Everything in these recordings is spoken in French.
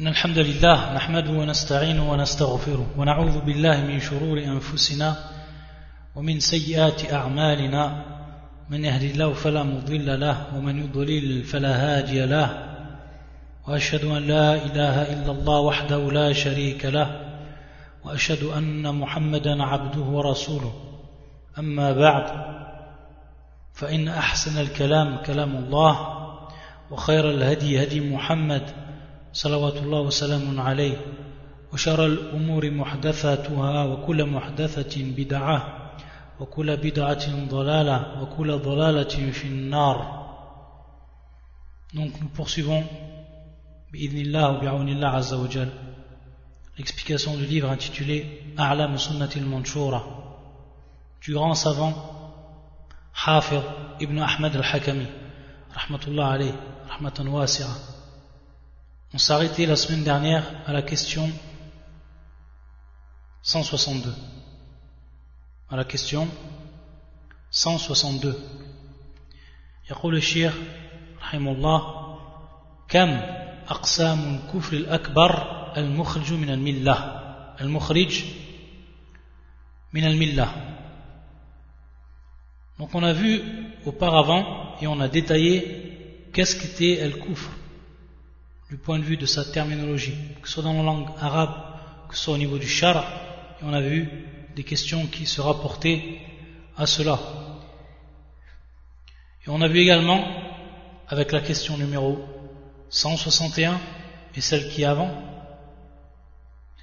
إن الحمد لله نحمده ونستعينه ونستغفره ونعوذ بالله من شرور أنفسنا ومن سيئات أعمالنا. من يهد الله فلا مضل له ومن يضلل فلا هادي له. وأشهد أن لا إله إلا الله وحده لا شريك له وأشهد أن محمدا عبده ورسوله. أما بعد فإن أحسن الكلام كلام الله وخير الهدي هدي محمد صلوات الله وسلام عليه وشر الأمور محدثاتها وكل محدثة بدعة وكل بدعة ضلالة وكل ضلالة في النار Donc nous poursuivons بإذن الله الله عز وجل l'explication du livre intitulé A'lam Sunnati al-Manshura du grand savant Hafir ibn Ahmad al-Hakami rahmatullah alayh rahmatan wasi'a On s'est arrêté la semaine dernière à la question 162. À la question 162. يقول الشيخ رحمه الله كم أقسام الكفر الأكبر المخرج من الملة المخرج من الملة Donc on a vu auparavant et on a détaillé qu'est-ce qu'était el-kufr du point de vue de sa terminologie, que ce soit dans la langue arabe, que ce soit au niveau du char, et on a vu des questions qui se rapportaient à cela. Et on a vu également, avec la question numéro 161 et celle qui est avant,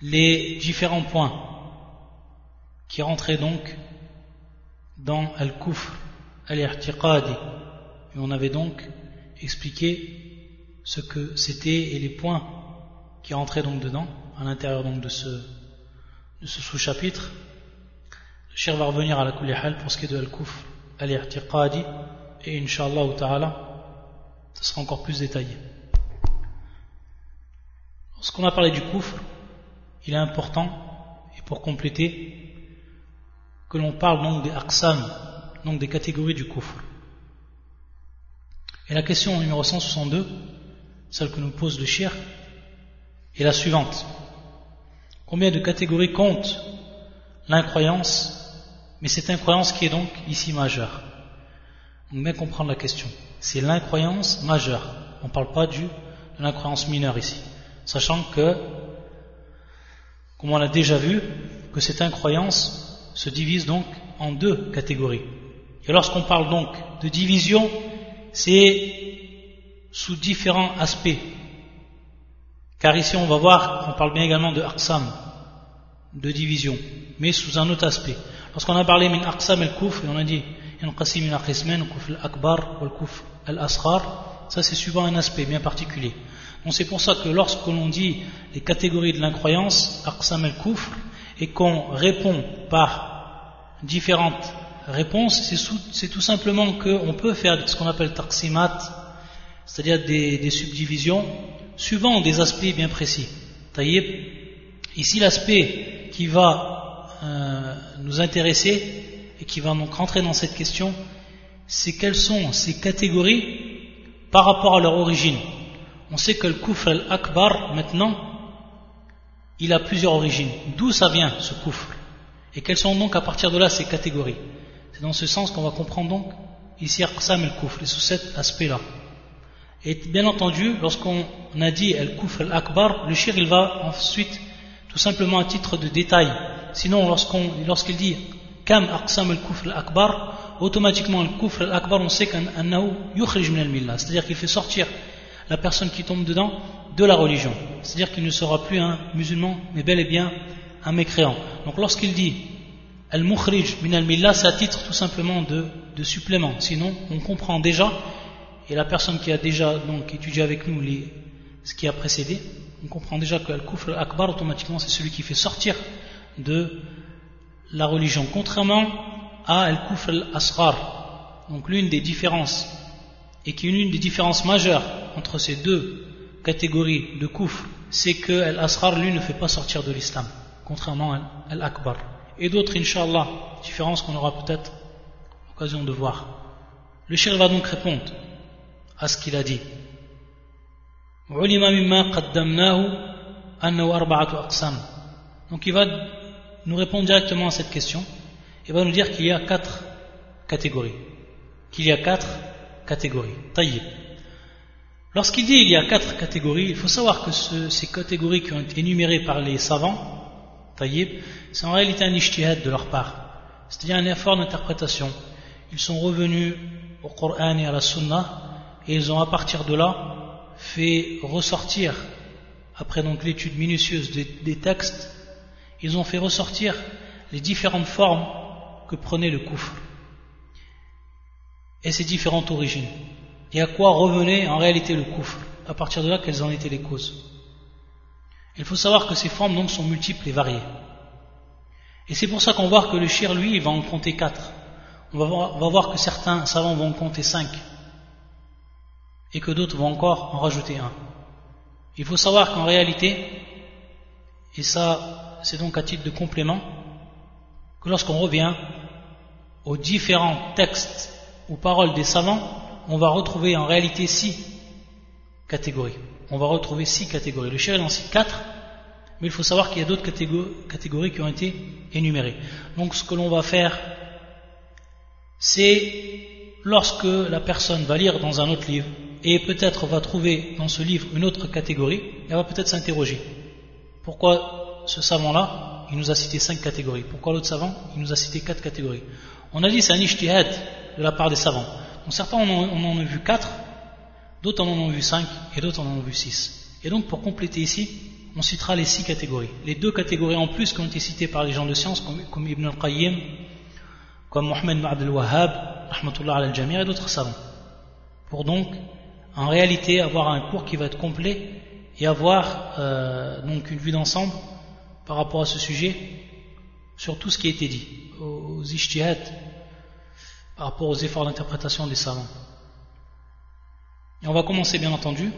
les différents points qui rentraient donc dans Al-Kufr, Al-Irtiqadi. Et on avait donc expliqué ce que c'était et les points qui rentraient donc dedans, à l'intérieur donc de ce, sous-chapitre. Le cher va revenir à la Kulihal pour ce qui est de Al-Kufr, Al-I'tiqadi, et Inch'Allah ta'ala, ce sera encore plus détaillé. Lorsqu'on a parlé du Kufr, il est important, et pour compléter, que l'on parle donc des Aqsam, donc des catégories du Kufr. Et la question numéro 162, celle que nous pose le shir, est la suivante. Combien de catégories compte l'incroyance, mais cette incroyance qui est donc ici majeure? Donc bien comprendre la question. C'est l'incroyance majeure. On ne parle pas du, de l'incroyance mineure ici. Sachant que, comme on l'a déjà vu, que cette incroyance se divise donc en deux catégories. Et lorsqu'on parle donc de division, c'est sous différents aspects. Car ici on va voir, on parle bien également de aqsam, de division, mais sous un autre aspect. Lorsqu'on a parlé min aqsam al-kufr, on a dit yanqasim min aqisman kufr al-akbar ou kufr al-asghar, ça c'est suivant un aspect bien particulier. Donc c'est pour ça que lorsque l'on dit les catégories de l'incroyance, aqsam al-kufr, et qu'on répond par différentes réponses, c'est tout simplement qu'on peut faire ce qu'on appelle taqsimat, c'est-à-dire des, subdivisions, suivant des aspects bien précis. Ici, l'aspect qui va euh, nous intéresser et qui va donc rentrer dans cette question, c'est quelles sont ces catégories par rapport à leur origine. On sait que le kufr al-akbar, maintenant, il a plusieurs origines. D'où ça vient, ce kufr Et quelles sont donc à partir de là ces catégories? C'est dans ce sens qu'on va comprendre donc ici Aqsam al-kufr, et sous cet aspect-là. Et bien entendu, lorsqu'on a dit Al-Kufr Al-Akbar, le shir il va ensuite, tout simplement à titre de détail. Sinon, lorsqu'on, lorsqu'il dit Kam Aqsam Al-Kufr Al-Akbar, automatiquement Al-Kufr Al-Akbar, on sait qu'un yukhrij min al-millah, c'est-à-dire qu'il fait sortir la personne qui tombe dedans de la religion. C'est-à-dire qu'il ne sera plus un musulman, mais bel et bien un mécréant. Donc lorsqu'il dit Al-Mukhrij min al-millah, c'est à titre tout simplement de, de supplément. Sinon, on comprend déjà et la personne qui a déjà donc étudié avec nous les, ce qui a précédé, on comprend déjà que Al-Kufr Akbar, automatiquement, c'est celui qui fait sortir de la religion, contrairement à Al-Kufr Al-Asghar. Donc l'une des différences, et qui est l'une des différences majeures entre ces deux catégories de Kufr, c'est que Al-Asghar, lui, ne fait pas sortir de l'islam, contrairement à Al-Akbar. Et d'autres, Inch'Allah, différences qu'on aura peut-être l'occasion de voir. Le shir va donc répondre à ce qu'il a dit. Donc il va nous répondre directement à cette question. Il va nous dire qu'il y a quatre catégories. Qu'il y a quatre catégories. Taïb. Lorsqu'il dit qu'il y a quatre catégories, il faut savoir que ces catégories qui ont été énumérées par les savants, taïb, c'est en réalité un ishtihad de leur part. C'est-à-dire un effort d'interprétation. Ils sont revenus au Coran et à la Sunna et ils ont à partir de là fait ressortir, après donc l'étude minutieuse des, textes, ils ont fait ressortir les différentes formes que prenait le coufre et ses différentes origines. Et à quoi revenait en réalité le coufre À partir de là, quelles en étaient les causes? Il faut savoir que ces formes donc sont multiples et variées. Et c'est pour ça qu'on voit que le shir, lui, va en compter quatre. On va voir, on va voir que certains savants vont en compter cinq et que d'autres vont encore en rajouter un. Il faut savoir qu'en réalité, et ça c'est donc à titre de complément, que lorsqu'on revient aux différents textes ou paroles des savants, on va retrouver en réalité six catégories. On va retrouver six catégories. Le cher en cite quatre, mais il faut savoir qu'il y a d'autres catégories qui ont été énumérées. Donc ce que l'on va faire, c'est lorsque la personne va lire dans un autre livre, et peut-être va trouver dans ce livre une autre catégorie, elle va peut-être s'interroger. Pourquoi ce savant-là, il nous a cité cinq catégories? Pourquoi l'autre savant, il nous a cité quatre catégories? On a dit c'est un ishtihad de la part des savants. Donc certains en ont, on en vu quatre, d'autres en ont vu cinq, et d'autres en ont vu six. Et donc pour compléter ici, on citera les six catégories. Les deux catégories en plus qui ont été citées par les gens de science, comme, Ibn al-Qayyim, comme Mohamed Ma'ad al-Wahhab, Rahmatullah al-Jamir et d'autres savants. Pour donc en réalité avoir un cours qui va être complet et avoir euh, donc une vue d'ensemble par rapport à ce sujet sur tout ce qui a été dit, aux ishtihad, par rapport aux efforts d'interprétation des savants. Et on va commencer bien entendu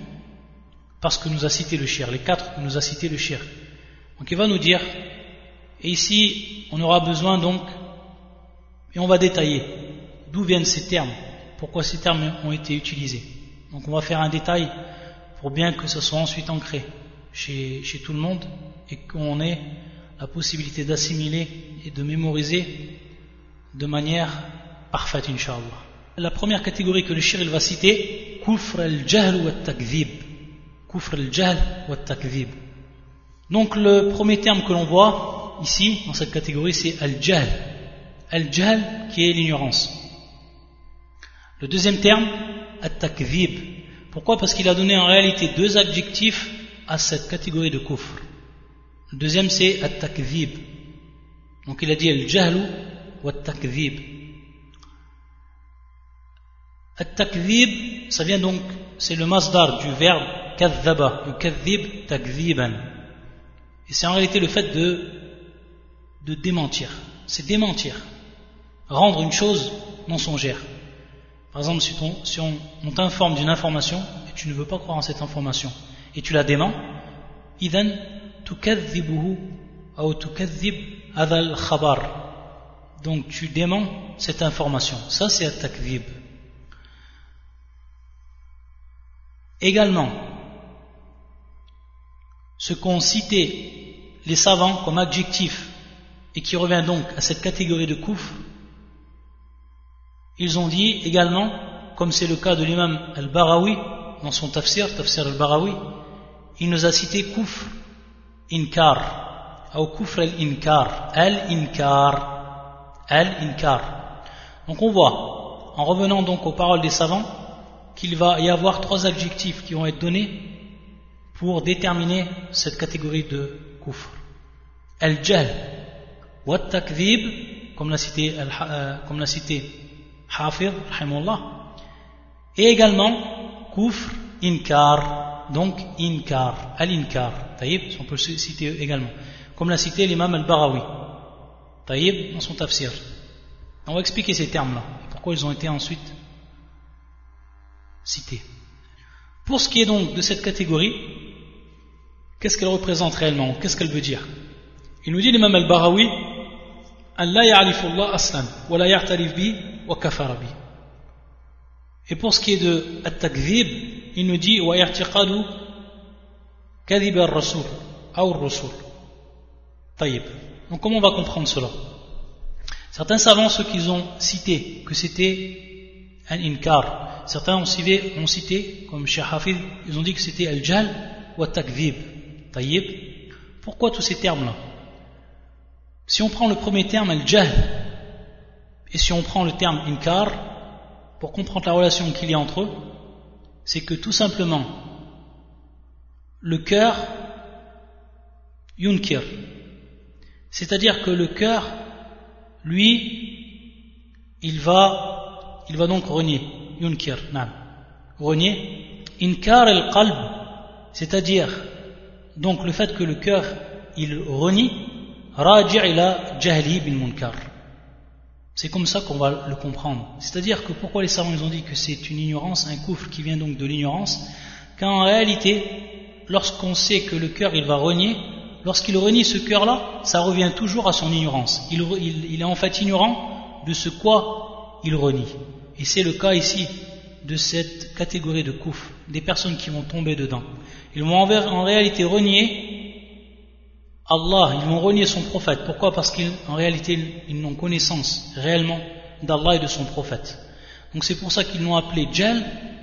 parce que nous a cité le shir, les quatre nous a cité le shir. Donc il va nous dire, et ici on aura besoin donc, et on va détailler d'où viennent ces termes, pourquoi ces termes ont été utilisés. Donc on va faire un détail pour bien que ce soit ensuite ancré chez, tout le monde et qu'on ait la possibilité d'assimiler et de mémoriser de manière parfaite, Inch'Allah. La première catégorie que le shir il va citer, kufr al-jahl wa takdhib. Kufr al-jahl wa takdhib. Donc le premier terme que l'on voit ici, dans cette catégorie, c'est al-jahl. Al-jahl qui est l'ignorance. Le deuxième terme, at-takdhib. Pourquoi? Parce qu'il a donné en réalité deux adjectifs à cette catégorie de kufr. Le deuxième c'est at-takdhib. Donc il a dit al-jahlu wa at-takdhib. At-takdhib, ça vient donc, c'est le masdar du verbe kadhaba, yukadhib takdhiban. Et c'est en réalité le fait de, de démentir. C'est démentir. Rendre une chose mensongère. Par exemple, si, on, t'informe d'une information et tu ne veux pas croire en cette information et tu la déments, Donc tu déments cette information. Ça c'est at-takdhib. Également, ce qu'ont cité les savants comme adjectif et qui revient donc à cette catégorie de kouf, ils ont dit également, comme c'est le cas de l'imam al-Barawi, dans son tafsir, tafsir al-Barawi, il nous a cité kufr, inkar, ou kufr al-inkar, al-inkar, al-inkar. Donc on voit, en revenant donc aux paroles des savants, qu'il va y avoir trois adjectifs qui vont être donnés pour déterminer cette catégorie de kufr. Al-jahl, wa comme l'a cité, euh, comme l'a cité Hafir, et également Kufr, Inkar, donc Inkar, Al-Inkar, Taïb, on peut citer également, comme l'a cité l'imam Al-Barawi, Taïb, dans son tafsir. On va expliquer ces termes-là, pourquoi ils ont été ensuite cités. Pour ce qui est donc de cette catégorie, qu'est-ce qu'elle représente réellement? Qu'est-ce qu'elle veut dire? Il nous dit l'imam Al-Barawi, Allah ya'rifullah aslan, wa la ya'tarif bi et pour ce qui est de at-takdhib, il nous dit wa kadhib al-rasul ou rasul donc comment on va comprendre cela? Certains savants ceux qui ont cité que c'était un inkar. Certains ont cité, comme Cheikh Hafid ils ont dit que c'était al-jal ou takdhib. Pourquoi tous ces termes là si on prend le premier terme al-jahl et si on prend le terme inkar pour comprendre la relation qu'il y a entre eux c'est que tout simplement le cœur yunkir. C'est-à-dire que le cœur lui il va il va donc renier yunkir renier inkar al-qalb c'est-à-dire donc le fait que le cœur il renie raji' ila jahli bil munkar c'est comme ça qu'on va le comprendre. C'est-à-dire que pourquoi les savants ils ont dit que c'est une ignorance, un coufre qui vient donc de l'ignorance, qu'en réalité, lorsqu'on sait que le cœur il va renier, lorsqu'il renie ce cœur-là, ça revient toujours à son ignorance. Il, est en fait ignorant de ce quoi il renie. Et c'est le cas ici de cette catégorie de coufre, des personnes qui vont tomber dedans. Ils vont en réalité renier Allah, ils vont renier son prophète. Pourquoi? Parce qu'en réalité, ils n'ont connaissance réellement d'Allah et de son prophète. Donc c'est pour ça qu'ils l'ont appelé Jal,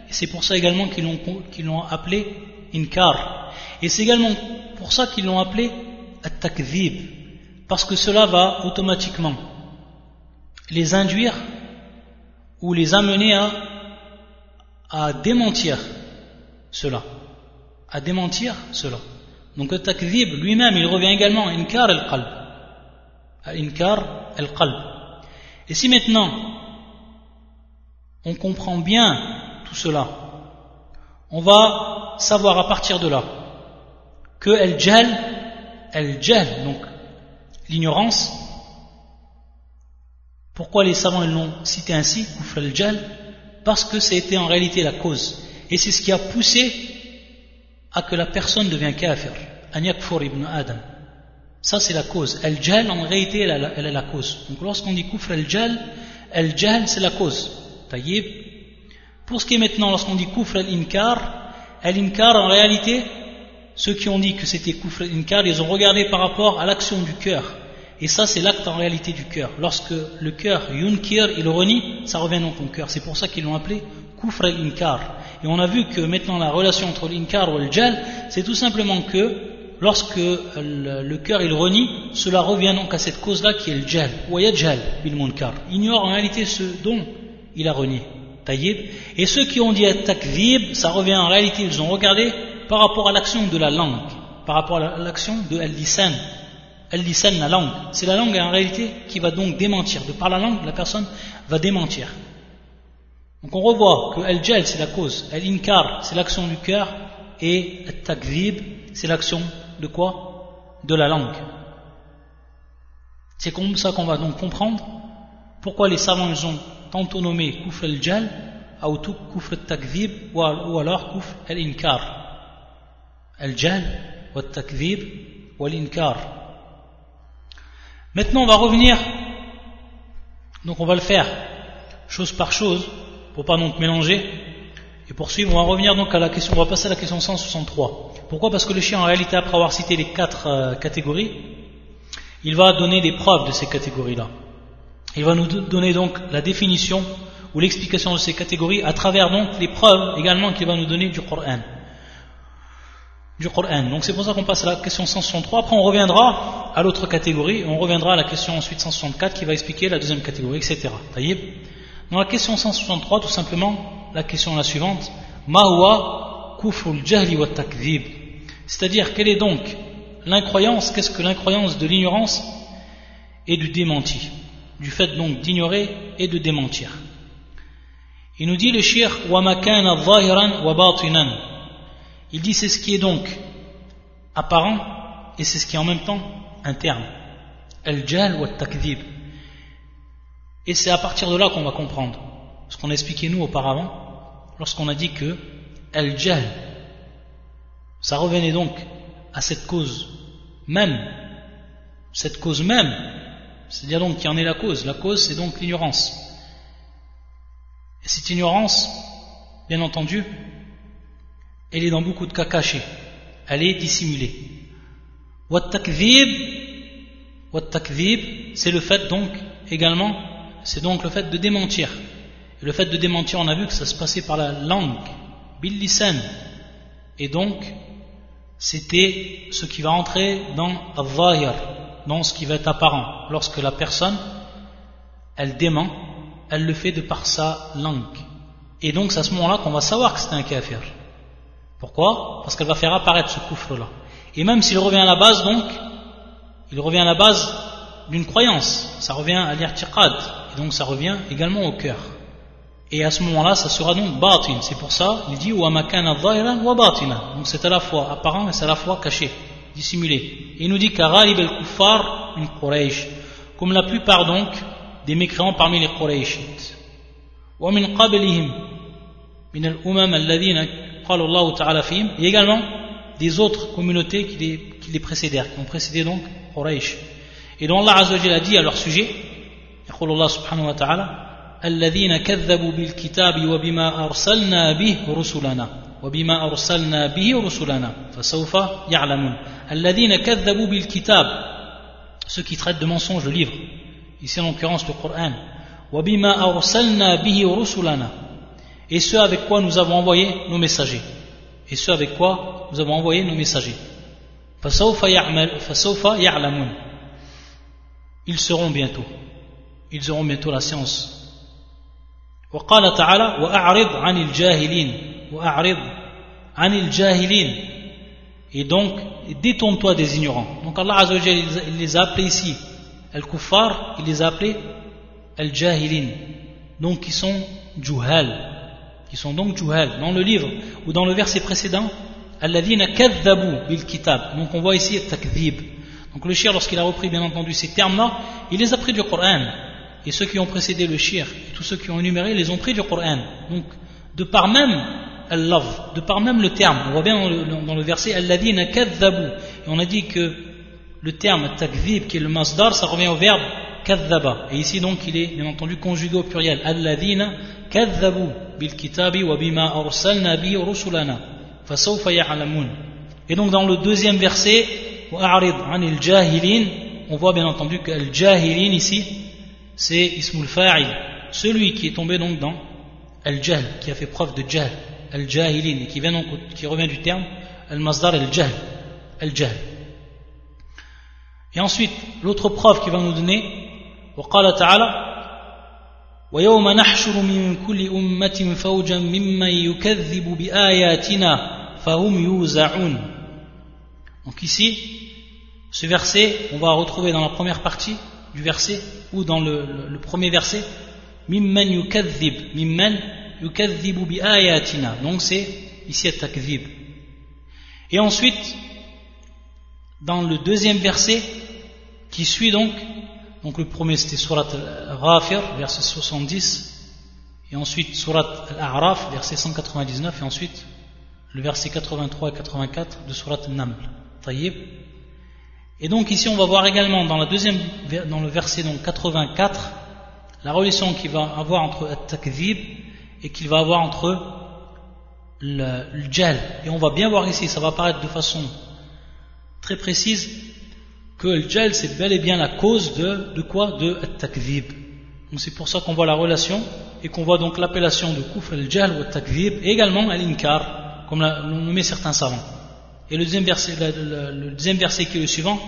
et c'est pour ça également qu'ils l'ont appelé Inkar. Et c'est également pour ça qu'ils l'ont appelé At-Takdhib, parce que cela va automatiquement les induire ou les amener à, à démentir cela. À démentir cela. Donc le takdhib lui-même, il revient également à inkar al-qalb. Inkar al-qalb. Et si maintenant on comprend bien tout cela, on va savoir à partir de là que el gel, donc l'ignorance, pourquoi les savants l'ont cité ainsi, kufr al-gel Parce que c'était en réalité la cause. Et c'est ce qui a poussé à que la personne devient kafir. An yakfur ibn Adam. Ça, c'est la cause. Al-Jal, en réalité, elle, est la cause. Donc, lorsqu'on dit kufr al-Jal, al-Jal, c'est la cause. Taïb. Pour ce qui est maintenant, lorsqu'on dit kufr al-Inkar, al-Inkar, en réalité, ceux qui ont dit que c'était kufr al-Inkar, ils ont regardé par rapport à l'action du cœur. Et ça, c'est l'acte en réalité du cœur. Lorsque le cœur yunkir, il renie, ça revient dans ton cœur. C'est pour ça qu'ils l'ont appelé kufr al-Inkar. Et on a vu que maintenant la relation entre l'inkar ou le jal, c'est tout simplement que lorsque le, cœur il renie, cela revient donc à cette cause-là qui est le jal, ou jal bil munkar. Ignore en réalité ce dont il a renié. Taïb. Et ceux qui ont dit takvib, ça revient en réalité, ils ont regardé par rapport à l'action de la langue, par rapport à l'action de al-lisan. Al-lisan, la langue. C'est la langue en réalité qui va donc démentir. De par la langue, la personne va démentir. Donc on revoit que al-jal c'est la cause, al-inkar c'est l'action du cœur et al-takvib c'est l'action de quoi? De la langue. C'est comme ça qu'on va donc comprendre pourquoi les savants ils ont tantôt nommé kufr al-jal ou al-takvib ou alors kufr al-inkar. Al-jal ou al-takvib ou al-inkar. Maintenant on va revenir, donc on va le faire chose par chose pour pas donc mélanger et poursuivre. On va revenir donc à la question, on va passer à la question 163. Pourquoi? Parce que le chien, en réalité, après avoir cité les quatre euh, catégories, il va donner des preuves de ces catégories-là. Il va nous donner donc la définition ou l'explication de ces catégories à travers donc les preuves également qu'il va nous donner du Coran. Du Coran. Donc c'est pour ça qu'on passe à la question 163. Après on reviendra à l'autre catégorie, on reviendra à la question ensuite 164 qui va expliquer la deuxième catégorie, etc. Dans la question 163, tout simplement, la question est la suivante. Ma'wa kufrul jahli wa. C'est-à-dire, quelle est donc l'incroyance Qu'est-ce que l'incroyance de l'ignorance et du démenti? Du fait donc d'ignorer et de démentir. Il nous dit le shir wa makana zahiran wa. Il dit c'est ce qui est donc apparent et c'est ce qui est en même temps interne. Al-jahl wa takdhib. Et c'est à partir de là qu'on va comprendre ce qu'on a expliqué nous auparavant, lorsqu'on a dit que El Jahl, ça revenait donc à cette cause même, cette cause même, c'est-à-dire donc qui en est la cause. La cause, c'est donc l'ignorance. Et cette ignorance, bien entendu, elle est dans beaucoup de cas cachée. elle est dissimulée. c'est le fait donc également, c'est donc le fait de démentir. Et le fait de démentir, on a vu que ça se passait par la langue, billisan. Et donc, c'était ce qui va entrer dans al dans ce qui va être apparent. Lorsque la personne, elle dément, elle le fait de par sa langue. Et donc c'est à ce moment-là qu'on va savoir que c'est un kafir. Pourquoi? Parce qu'elle va faire apparaître ce coufre-là. Et même s'il revient à la base, donc, il revient à la base d'une croyance. Ça revient à l'irtiqad. Et donc ça revient également au cœur. Et à ce moment-là, ça sera donc batin. C'est pour ça, il dit wa makana wa batina. Donc c'est à la fois apparent et c'est à la fois caché, dissimulé. Et il nous dit karalib al-kuffar min Quraysh. Comme la plupart donc des mécréants parmi les Qurayshites. Wa min qablihim min al-umam alladhina qala Allah ta'ala fihim. Et également des autres communautés qui les, précédèrent, qui ont précédé donc Quraysh. Et dont Allah a dit à leur sujet, يقول الله سبحانه وتعالى الذين كذبوا بالكتاب وبما أرسلنا به رسلنا وبما أرسلنا به رسلنا فسوف يعلمون الذين كذبوا بالكتاب ceux qui traitent de mensonges le livre ici en l'occurrence le Coran وبما أرسلنا به رسلنا et ceux avec quoi nous avons envoyé nos messagers et ceux avec quoi nous avons envoyé nos messagers فسوف يعلمون ils seront bientôt ils auront bientôt la science وقال تعالى وأعرض عن الجاهلين وأعرض عن الجاهلين et donc détourne-toi des ignorants donc Allah Azza il les a appelés ici al-kuffar il les a appelés al-jahilin donc qui sont juhal qui sont donc juhal dans le livre ou dans le verset précédent alladhina kadhabu bil kitab donc on voit ici takdhib donc le shir lorsqu'il a repris bien entendu ces termes là il les a pris du Coran et ceux qui ont précédé le shir, tous ceux qui ont énuméré, les ont pris du Coran. Donc, de par même al-love, de par même le terme, on voit bien dans le, dans le verset Alladina. Et on a dit que le terme takvib, qui est le masdar, ça revient au verbe kadhaba. Et ici donc il est bien entendu conjugué au pluriel. Alladina kadhabu bil kitabi wa bima arsalna bi rusulana. Fasawfa ya'lamun. Et donc dans le deuxième verset, wa'arid anil jahilin, on voit bien entendu que al-jahilin ici, c'est Ismul Fa'il, celui qui est tombé donc dans Al-Jahl, qui a fait preuve de Jahl, Al-Jahilin, et qui, vient donc, qui revient du terme Al-Masdar Al-Jahl, Al-Jahl. Et ensuite, l'autre preuve qui va nous donner, وقال تعالى ويوم نحشر من كل أمة فوجا ممن يكذب بآياتنا فهم يوزعون Donc ici, ce verset, on va retrouver dans la première partie du verset ou dans le, premier verset mimman yukadhib mimman yukadhibu bi ayatina donc c'est ici at-takdhib et ensuite dans le deuxième verset qui suit donc donc le premier c'était surat al-Ghafir verset 70 et ensuite surat al-A'raf verset 199 et ensuite le verset 83 et 84 de surat tayyib et donc ici on va voir également dans, le verset donc 84 la relation qu'il va avoir entre le takvib et qu'il va avoir entre le, le djal. Et on va bien voir ici, ça va apparaître de façon très précise que le djal c'est bel et bien la cause de, quoi? De takvib. Donc c'est pour ça qu'on voit la relation et qu'on voit donc l'appellation de kufr al-jal ou takvib et également al-inkar comme l'ont nommé certains savants. Et le deuxième verset, le, le, le deuxième verset qui est le suivant,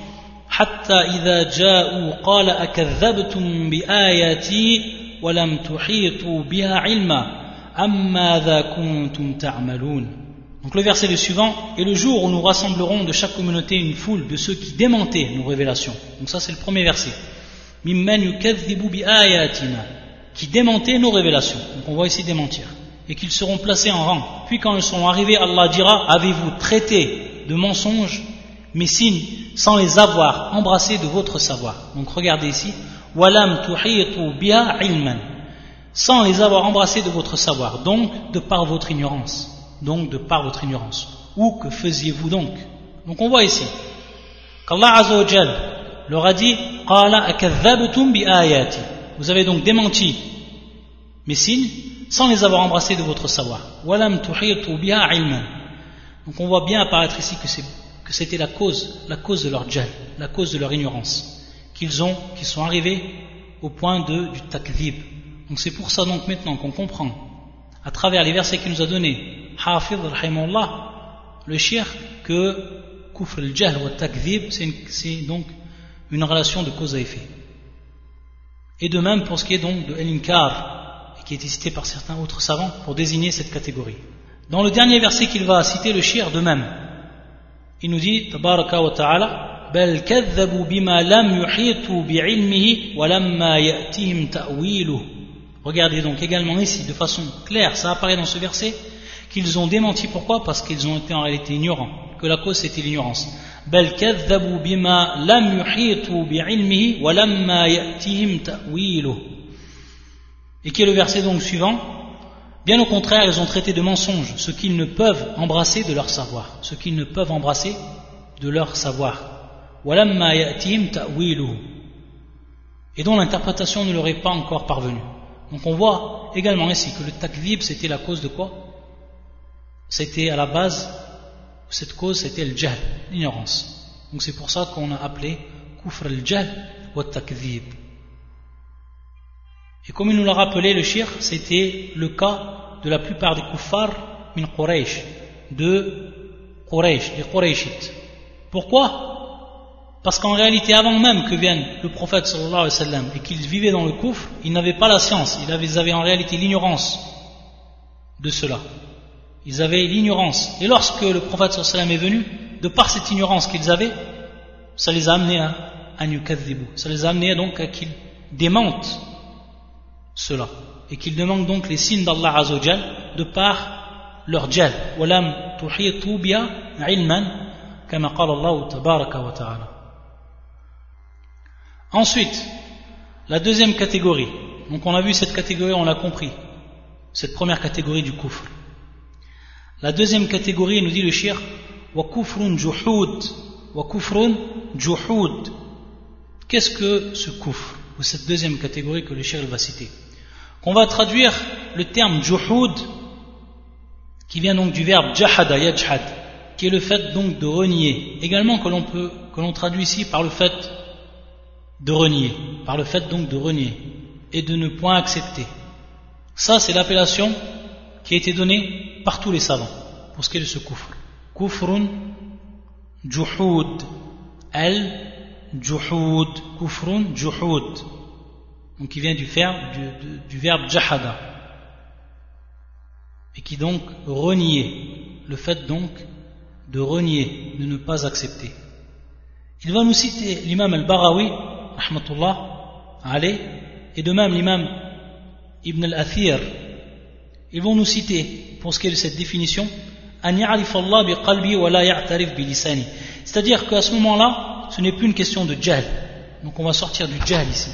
حتى إذا جاءوا قال أكذبتم بآياتي ولم تحيطوا بها علما أم ماذا كنتم تعملون Donc le verset le suivant, et le jour où nous rassemblerons de chaque communauté une foule de ceux qui démentaient nos révélations. Donc ça c'est le premier verset. Mimman yukadhibu bi ayatina, qui démentaient nos révélations. Donc on voit ici démentir. Et qu'ils seront placés en rang. Puis quand ils seront arrivés, Allah dira, avez-vous traité de mensonges mes signes sans les avoir embrassés de votre savoir. Donc regardez ici, walam biha ilman, sans les avoir embrassés de votre savoir, donc de par votre ignorance, donc de par votre ignorance. Ou que faisiez-vous donc? Donc on voit ici qu'Allah Azzawajal leur a dit. Vous avez donc démenti mes signes sans les avoir embrassés de votre savoir. Walam biha ilman. Donc on voit bien apparaître ici que c'était la cause, la cause de leur djal, la cause de leur ignorance, qu'ils ont, qu'ils sont arrivés au point de, du takdhib. Donc c'est pour ça donc maintenant qu'on comprend, à travers les versets qu'il nous a donnés, Hafid, le shir, que kufr al-jahl wa c'est donc une relation de cause à effet. Et de même pour ce qui est donc de el-inkar, qui est cité par certains autres savants pour désigner cette catégorie. Dans le dernier verset qu'il va citer, le shir de même, il nous dit, tabaraka wa ta'ala, بل كذبوا بما لم يحيطوا بعلمه ولما يأتيهم تأويله Regardez donc également ici, de façon claire, ça apparaît dans ce verset, qu'ils ont démenti. Pourquoi Parce qu'ils ont été en réalité ignorants, que la cause c'était l'ignorance. بل كذبوا بما لم يحيطوا بعلمه ولما يأتيهم تأويله Et qui est le verset donc suivant Bien au contraire, ils ont traité de mensonge ce qu'ils ne peuvent embrasser de leur savoir, ce qu'ils ne peuvent embrasser de leur savoir. Et dont l'interprétation ne leur est pas encore parvenue. Donc on voit également ici que le takvib c'était la cause de quoi? C'était à la base, cette cause c'était le jahl, l'ignorance. Donc c'est pour ça qu'on a appelé kufr al-jahl wa takvib. Et comme il nous l'a rappelé, le shir, c'était le cas de la plupart des kuffars min Quraysh, de Quraysh, des Qurayshites. Pourquoi? Parce qu'en réalité, avant même que vienne le prophète sallallahu alayhi wa sallam et qu'ils vivaient dans le kufr, ils n'avaient pas la science, ils avaient, ils avaient en réalité l'ignorance de cela. Ils avaient l'ignorance. Et lorsque le prophète sallallahu alayhi wa sallam est venu, de par cette ignorance qu'ils avaient, ça les a amenés à, à Ça les a amenés donc à qu'ils démentent cela. Et qu'ils demandent donc les signes d'Allah Azzawajal de par leur qala Allah tabaraka wa ta'ala. Ensuite la deuxième catégorie. Donc on a vu cette catégorie on l'a compris. Cette première catégorie du kufr. La deuxième catégorie nous dit le shir wa wa qu'est-ce que ce kufr ou cette deuxième catégorie que le shir va citer? On va traduire le terme juhud, qui vient donc du verbe jahada yajhad, qui est le fait donc de renier. Également que l'on traduit ici par le fait de renier, par le fait donc de renier et de ne point accepter. Ça, c'est l'appellation qui a été donnée par tous les savants pour ce qui est de ce kufr. Kufrun juhud. El juhud. Kufrun juhud donc qui vient du, du, verbe jahada, et qui donc renier, le fait donc de renier, de ne pas accepter. Il va nous citer l'imam al-Barawi, rahmatullah, allez, et de même l'imam Ibn al-Athir, ils vont nous citer, pour ce qui est de cette définition, c'est-à-dire qu'à ce moment-là, ce n'est plus une question de jahl. Donc on va sortir du jahl ici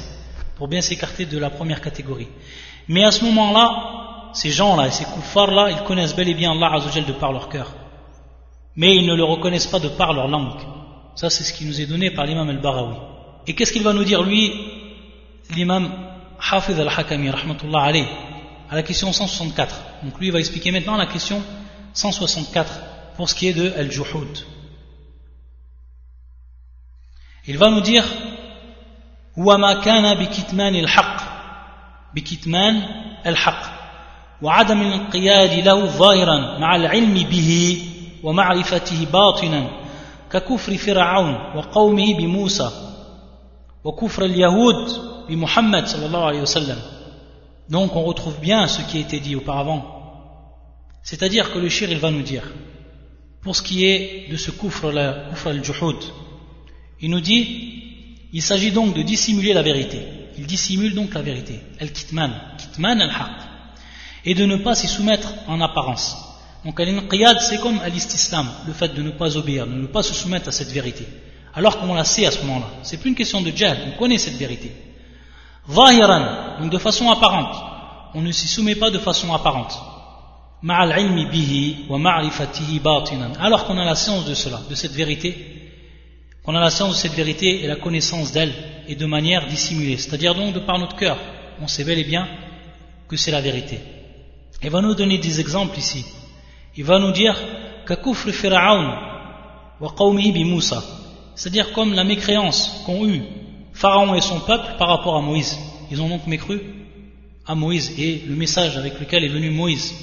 pour bien s'écarter de la première catégorie. Mais à ce moment-là, ces gens-là ces koufars-là, ils connaissent bel et bien Allah Azzawajal de par leur cœur. Mais ils ne le reconnaissent pas de par leur langue. Ça, c'est ce qui nous est donné par l'imam al-Barawi. Et qu'est-ce qu'il va nous dire, lui, l'imam Hafiz al-Hakami, rahmatullah alayh, à la question 164. Donc lui, il va expliquer maintenant la question 164 pour ce qui est de al-Juhud. Il va nous dire هو ما كان بكتمان الحق بكتمان الحق وعدم الانقياد له ظاهرا مع العلم به ومعرفته باطنا ككفر فرعون وقومه بموسى وكفر اليهود بمحمد صلى الله عليه وسلم Donc on retrouve bien ce qui a été dit auparavant. C'est-à-dire que le shir il va nous dire, pour ce qui est de ce kufr, le kufr al-juhud, il nous dit Il s'agit donc de dissimuler la vérité. Il dissimule donc la vérité. Al-kitman, kitman al-haq. Et de ne pas s'y soumettre en apparence. Donc al-inqiyad, c'est comme al-istislam, le fait de ne pas obéir, de ne pas se soumettre à cette vérité. Alors qu'on la sait à ce moment-là. C'est plus une question de djihad, on connaît cette vérité. Vahiran, donc de façon apparente. On ne s'y soumet pas de façon apparente. Ma'al ilmi bihi wa ma'rifatihi batinan. Alors qu'on a la science de cela, de cette vérité, qu'on a la science de cette vérité et la connaissance d'elle, et de manière dissimulée, c'est-à-dire donc de par notre cœur, on sait bel et bien que c'est la vérité. Il va nous donner des exemples ici. Il va nous dire C'est-à-dire comme la mécréance qu'ont eu Pharaon et son peuple par rapport à Moïse. Ils ont donc mécru à Moïse et le message avec lequel est venu Moïse.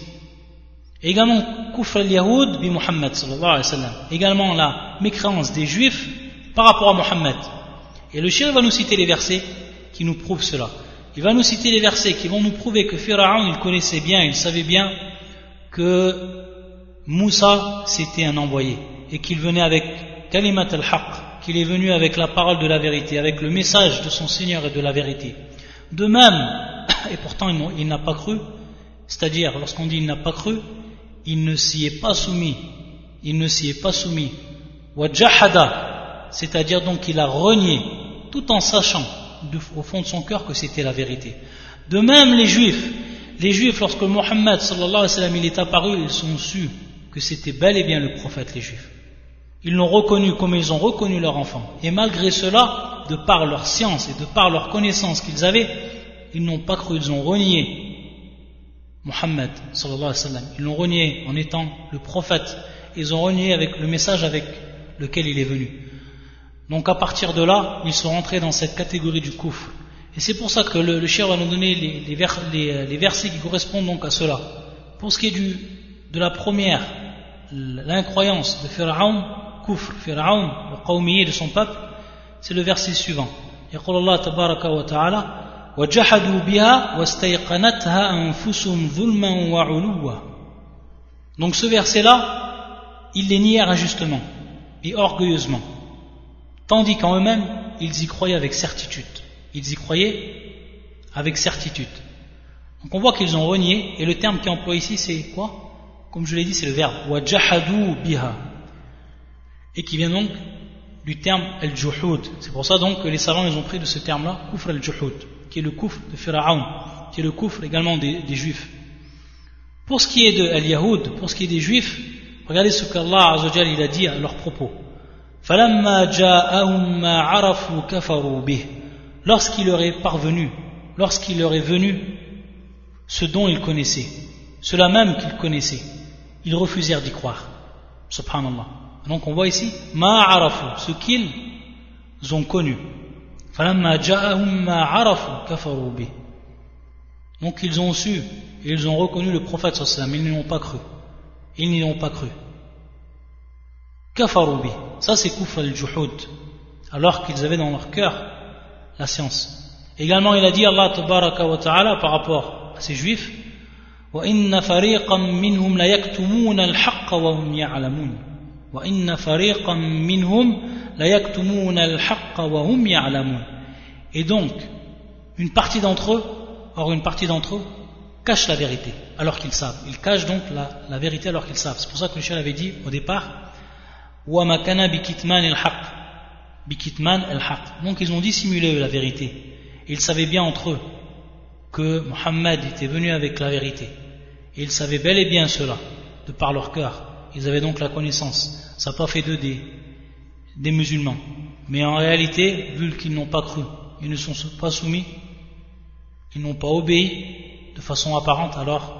également, Kufr al-Yahoud bi Muhammad sallallahu alayhi wa. Également la mécréance des Juifs par rapport à Mohammed. Et le shir va nous citer les versets qui nous prouvent cela. Il va nous citer les versets qui vont nous prouver que Pharaon, il connaissait bien, il savait bien que Moussa, c'était un envoyé et qu'il venait avec Kalimat al-Haq, qu'il est venu avec la parole de la vérité, avec le message de son Seigneur et de la vérité. De même, et pourtant il n'a pas cru, c'est-à-dire lorsqu'on dit il n'a pas cru, il ne s'y est pas soumis, il ne s'y est pas soumis. Wajahada, c'est-à-dire donc qu'il a renié, tout en sachant au fond de son cœur que c'était la vérité. De même les juifs, les juifs lorsque Mohammed est apparu, ils ont su que c'était bel et bien le prophète les juifs. Ils l'ont reconnu comme ils ont reconnu leur enfant. Et malgré cela, de par leur science et de par leur connaissance qu'ils avaient, ils n'ont pas cru, ils ont renié Mohammed. Ils l'ont renié en étant le prophète. Ils ont renié avec le message avec lequel il est venu. Donc à partir de là, ils sont rentrés dans cette catégorie du kouf. Et c'est pour ça que le, le va nous donner les, les, versets qui correspondent donc à cela. Pour ce qui est du, de la première, l'incroyance de Pharaon, kouf, Pharaon, le qawmiye de son peuple, c'est le verset suivant. يقول الله تبارك وتعالى وجحدوا بها واستيقنتها أنفسهم ظلما وعلوا Donc ce verset-là, ils les nièrent injustement et orgueilleusement tandis qu'en eux-mêmes, ils y croyaient avec certitude. Ils y croyaient avec certitude. Donc on voit qu'ils ont renié, et le terme qui est employé ici, c'est quoi? Comme je l'ai dit, c'est le verbe wajahadu biha, et qui vient donc du terme al-juhud. C'est pour ça donc que les savants ils ont pris de ce terme-là, kufr al-juhud, qui est le kufr de Pharaon, qui est le kufr également des, juifs. Pour ce qui est de al-yahoud, pour ce qui est des juifs, regardez ce qu'Allah il a dit à leur propos. Lorsqu'il leur est parvenu, lorsqu'il leur est venu ce dont ils connaissaient, cela même qu'ils connaissaient, ils refusèrent d'y croire. Subhanallah. Donc on voit ici, ce qu'ils ont connu. Donc ils ont su, et ils ont reconnu le prophète sallallahu ils n'y ont pas cru. Ils n'y ont pas cru. Kafaroubi. Ça c'est kufr al-juhud. Alors qu'ils avaient dans leur cœur la science. Également il a dit Allah tabaraka wa ta'ala par rapport à ces juifs وَإِنَّ فَرِيقًا مِّنْهُمْ لَيَكْتُمُونَ الْحَقَّ وَهُمْ يَعْلَمُونَ وَإِنَّ فَرِيقًا مِّنْهُمْ لَيَكْتُمُونَ الْحَقَّ وَهُمْ يَعْلَمُونَ Et donc, une partie d'entre eux, or une partie d'entre eux, cache la vérité alors qu'ils savent. Ils cachent donc la, la vérité alors qu'ils savent. C'est pour ça que le chien avait dit au départ donc ils ont dissimulé la vérité. Ils savaient bien entre eux que Mohammed était venu avec la vérité. Et ils savaient bel et bien cela, de par leur cœur. Ils avaient donc la connaissance. Ça n'a pas fait d'eux des, des musulmans. Mais en réalité, vu qu'ils n'ont pas cru, ils ne sont pas soumis, ils n'ont pas obéi de façon apparente, alors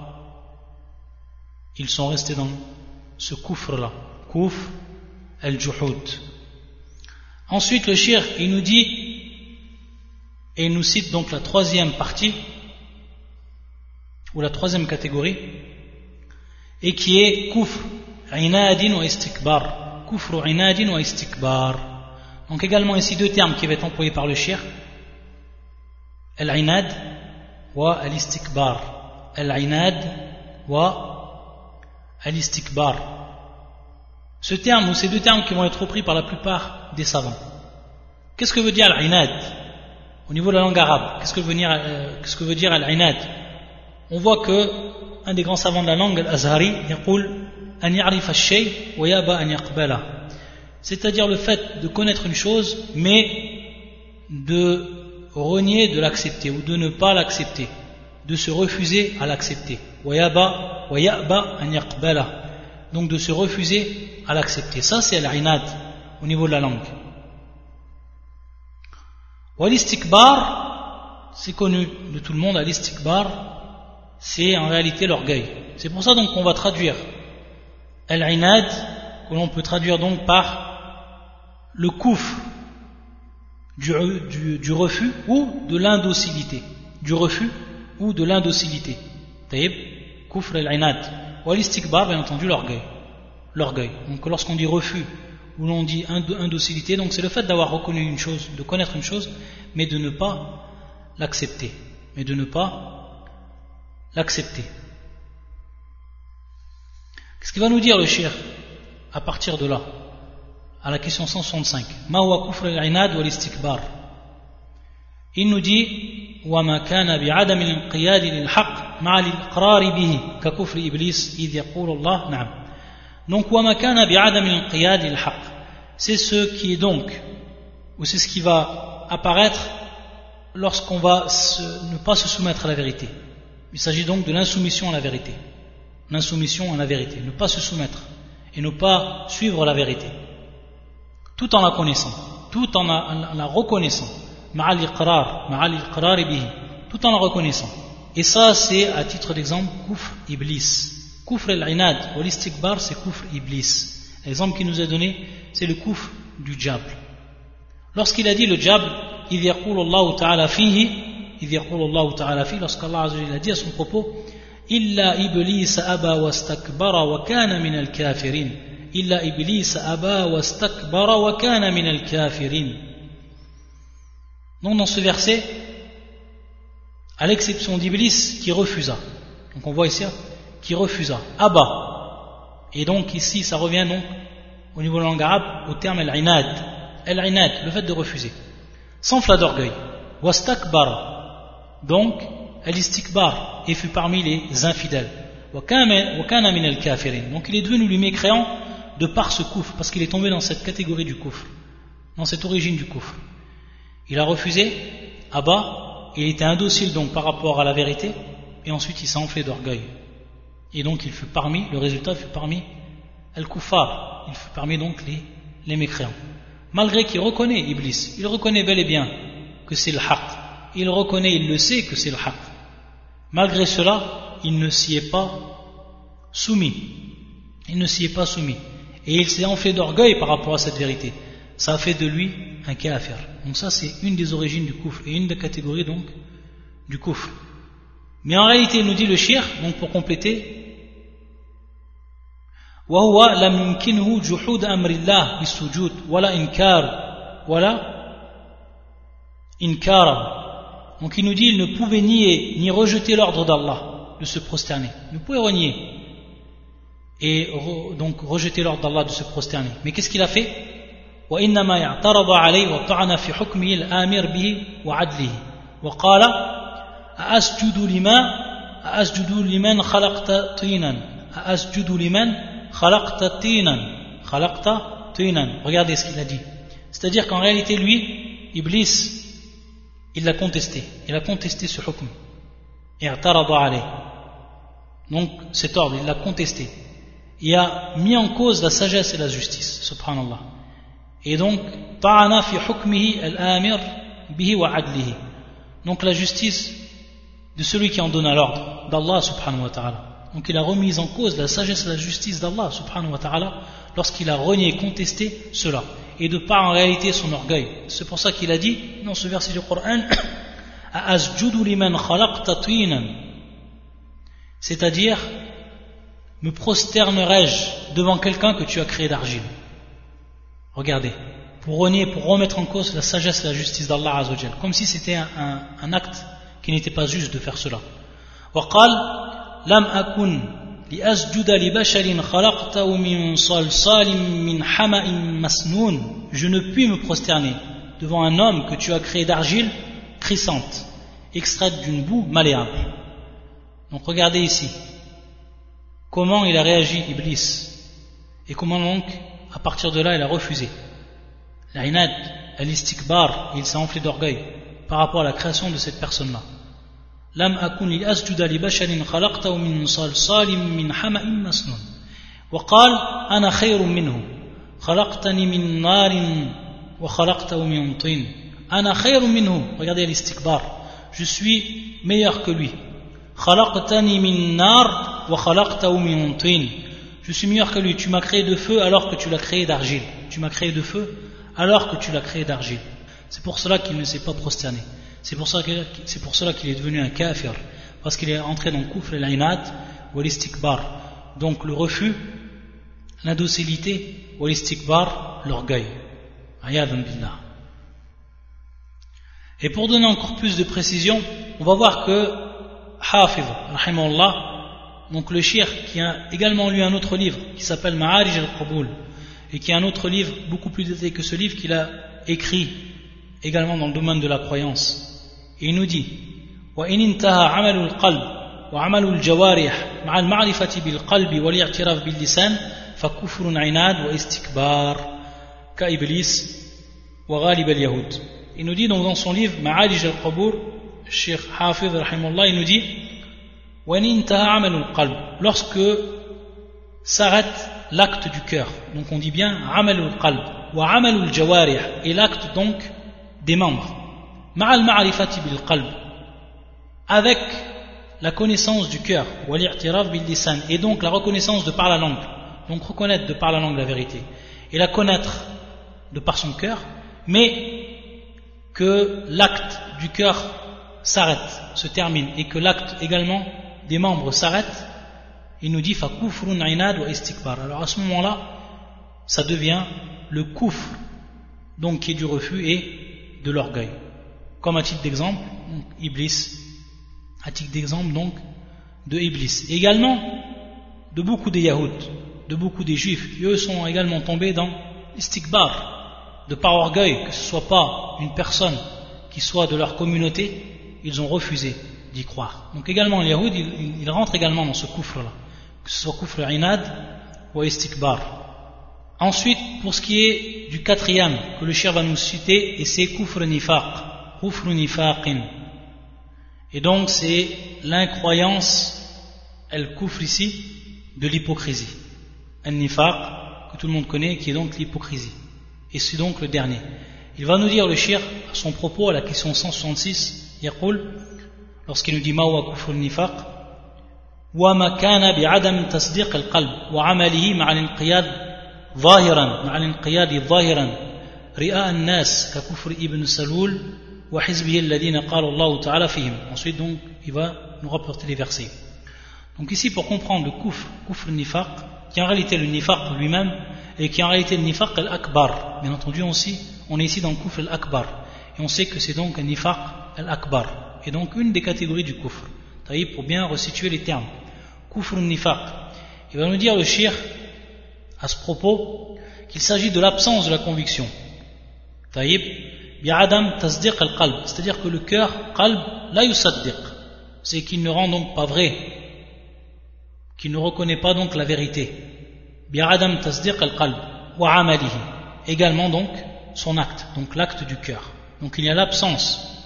ils sont restés dans ce coufre-là. Coufre Ensuite, le shir, il nous dit, et il nous cite donc la troisième partie, ou la troisième catégorie, et qui est kufr, inadin ou istikbar. Kufr, inadin ou istikbar. Donc également ici deux termes qui vont être employés par le shir, al-inad wa al-istikbar. Al-inad wa al-istikbar. Ce terme ou ces deux termes qui vont être repris par la plupart des savants. Qu'est-ce que veut dire al-inad au niveau de la langue arabe? Qu'est-ce que veut dire, euh, dire al-inad? On voit que un des grands savants de la langue, al-Azhari, c'est-à-dire le fait de connaître une chose, mais de renier de l'accepter ou de ne pas l'accepter, de se refuser à l'accepter donc de se refuser à l'accepter. Ça, c'est l'inad au niveau de la langue. Walistikbar, c'est connu de tout le monde, al-istikbar, c'est en réalité l'orgueil. C'est pour ça donc qu'on va traduire al-inad, que l'on peut traduire donc par le kouf du, refus ou de l'indocilité. Du refus ou de l'indocilité. Taïb, koufr al-inad. Ou l'istikbar, bien entendu, l'orgueil. L'orgueil. Donc lorsqu'on dit refus ou l'on dit indocilité, donc c'est le fait d'avoir reconnu une chose, de connaître une chose, mais de ne pas l'accepter. Mais de ne pas l'accepter. Qu'est-ce qu'il va nous dire le shir à partir de là à la question 165 Ma huwa kufr al-inad wa istikbar Il nous dit وما كان بعدم الانقياد للحق مع الإقرار به ككفر إبليس إذ يقول الله نعم donc وما كان بعدم الانقياد للحق c'est ce qui est donc ou c'est ce qui va apparaître lorsqu'on va se, ne pas se soumettre à la vérité il s'agit donc de l'insoumission à la vérité l'insoumission à la vérité ne pas se soumettre et ne pas suivre la vérité tout en la connaissant, tout en la, reconnaissant, tout en la reconnaissant. Et ça, c'est à titre d'exemple, Koufr Iblis. Koufr el-Inad, ou l'istikbar, c'est Koufr Iblis. L'exemple qu'il nous a donné, c'est le Koufr du diable. Lorsqu'il a dit le diable, il ta'ala fihi, il ta'ala fihi, lorsqu'Allah a dit à son propos, Illa Iblis aba wa stakbara wa kana min al-kafirin. Illa Iblis aba wa stakbara wa kana min al-kafirin. Donc dans ce verset, à l'exception d'Iblis qui refusa. Donc on voit ici, qui refusa. Abba. Et donc ici, ça revient donc au niveau de la langue arabe au terme al-inad. Al-inad, le fait de refuser. Sans flat d'orgueil. Wastakbar. Donc, al-istikbar. Et fut parmi les infidèles. Donc il est devenu lui mécréant de par ce coufre, parce qu'il est tombé dans cette catégorie du coufre, dans cette origine du coufre. Il a refusé, Abba, il était indocile donc par rapport à la vérité, et ensuite il s'est enflé d'orgueil. Et donc il fut parmi, le résultat fut parmi Al-Kufar, il fut parmi donc les, les mécréants. Malgré qu'il reconnaît Iblis, il reconnaît bel et bien que c'est le haq, il reconnaît, il le sait que c'est le haq. Malgré cela, il ne s'y est pas soumis. Il ne s'y est pas soumis et il s'est enflé d'orgueil par rapport à cette vérité Ça a fait de lui un kafir. Donc ça c'est une des origines du kouf et une des catégories donc du kouf. Mais en réalité, il nous dit le shir, donc pour compléter, وهو لم يمكنه جحود أمر الله بالسجود ولا إنكار ولا إنكارا donc il nous dit il ne pouvait nier ni rejeter l'ordre d'Allah de se prosterner il ne pouvait renier et donc rejeter l'ordre d'Allah de se prosterner. Mais qu'est-ce qu'il a fait وإنما اعترض عليه وطعن في حكمه الآمر به وعدله وقال أأسجد لما أأسجد لمن خلقت طينا أأسجد لمن خلقت طينا خلقت طينا regardez ce qu'il a dit c'est-à-dire qu'en réalité lui Iblis il l'a contesté il a contesté ce hukm اعترض عليه donc cet ordre il l'a contesté il a mis en cause la sagesse et la justice, subhanallah. Et donc, ta'ana fi hukmihi al-amir bihi wa adlihi. Donc la justice de celui qui en donne l'ordre, d'Allah subhanahu wa ta'ala. Donc il a remis en cause la sagesse et la justice d'Allah subhanahu wa ta'ala lorsqu'il a renié, contesté cela. Et de par en réalité son orgueil. C'est pour ça qu'il a dit, dans ce verset du Coran, c'est-à-dire me prosternerai-je devant quelqu'un que tu as créé d'argile? Regardez, pour renier, pour remettre en cause la sagesse et la justice d'Allah Azzawajal, comme si c'était un, un, acte qui n'était pas juste de faire cela. وقال لم أكن لأسجد لبشر خلقته من صلصال من حمأ مسنون Je ne puis me prosterner devant un homme que tu as créé d'argile crissante, extraite d'une boue malléable. Donc regardez ici, comment il a réagi Iblis et comment donc à partir de là il a refusé l'inad al-istikbar il s'est enflé d'orgueil par rapport à la création de cette personne là لم أكن لأسجد لبشر خلقته من صلصال من حمأ مسنون وقال أنا خير منه خلقتني من نار وخلقته من طين أنا خير منه regardez l'istikbar je suis meilleur que lui خلقتني من نار je suis meilleur que lui. Tu m'as créé de feu alors que tu l'as créé d'argile. Tu m'as créé de feu alors que tu l'as créé d'argile. C'est pour cela qu'il ne s'est pas prosterné. C'est pour cela qu'il est devenu un kafir. Parce qu'il est entré dans le kufr et l'inad ou l'istikbar. Donc le refus, l'indocilité ou l'istikbar, l'orgueil. Et pour donner encore plus de précision, on va voir que Hafiz, donc le shir qui a également lu un autre livre qui s'appelle Ma'arij al-Qaboul, et qui est un autre livre beaucoup plus détaillé que ce livre qu'il a écrit également dans le domaine de la croyance. Et il nous dit وإن انتهى عمل القلب وعمل الجوارح مع المعرفة بالقلب والاعتراف باللسان فكفر عناد واستكبار كإبليس وغالب اليهود Il nous dit donc dans son livre Ma'alij al-Qabour, Sheikh Hafiz rahimullah, il nous dit lorsque s'arrête l'acte du cœur. Donc on dit bien et l'acte donc des membres. Avec la connaissance du cœur. Et donc la reconnaissance de par la langue. Donc reconnaître de par la langue la vérité. Et la connaître de par son cœur, mais que l'acte du cœur s'arrête, se termine. Et que l'acte également des membres s'arrête il nous dit fakufrun inad wa istikbar. Alors à ce moment-là, ça devient le koufr, donc qui est du refus et de l'orgueil. Comme à titre d'exemple, Iblis, à titre d'exemple donc de Iblis. également de beaucoup des Yahoud, de beaucoup des Juifs, eux sont également tombés dans l'istikbar, de par orgueil, que ce soit pas une personne qui soit de leur communauté, ils ont refusé d'y croire. Donc également les Yahoud, ils, rentrent également dans ce coufre-là que ce soit kufr inad ou istikbar. Ensuite, pour ce qui est du quatrième que le cher va nous citer, et c'est kufr nifaq, kufr nifaqin. Et donc c'est l'incroyance, elle kufr ici, de l'hypocrisie. Un nifaq, que tout le monde connaît, qui est donc l'hypocrisie. Et c'est donc le dernier. Il va nous dire le shir, à son propos, à la question 166, lorsqu'il nous dit Mawa kufr nifaq, وما كان بعدم تصديق القلب وعمله مع الانقياد ظاهرا مع الانقياد ظاهرا رئاء الناس ككفر ابن سلول وحزبه الذين قال الله تعالى فيهم ensuite donc il va nous rapporter les versets donc ici pour comprendre le kufr kufr nifaq qui en réalité le nifaq lui-même et qui en réalité le nifaq al-akbar bien entendu aussi on est ici dans le kufr al-akbar et on sait que c'est donc un nifaq al-akbar et donc une des catégories du kufr pour bien resituer les termes. Kufr nifaq. Il va nous dire le shir à ce propos qu'il s'agit de l'absence de la conviction. bi'adam tasdiq al-qalb. C'est-à-dire que le cœur, qalb, la yusaddiq. C'est qu'il ne rend donc pas vrai. Qu'il ne reconnaît pas donc la vérité. Bi'adam tasdiq al-qalb. Wa amalihi. Également donc son acte, donc l'acte du cœur. Donc il y a l'absence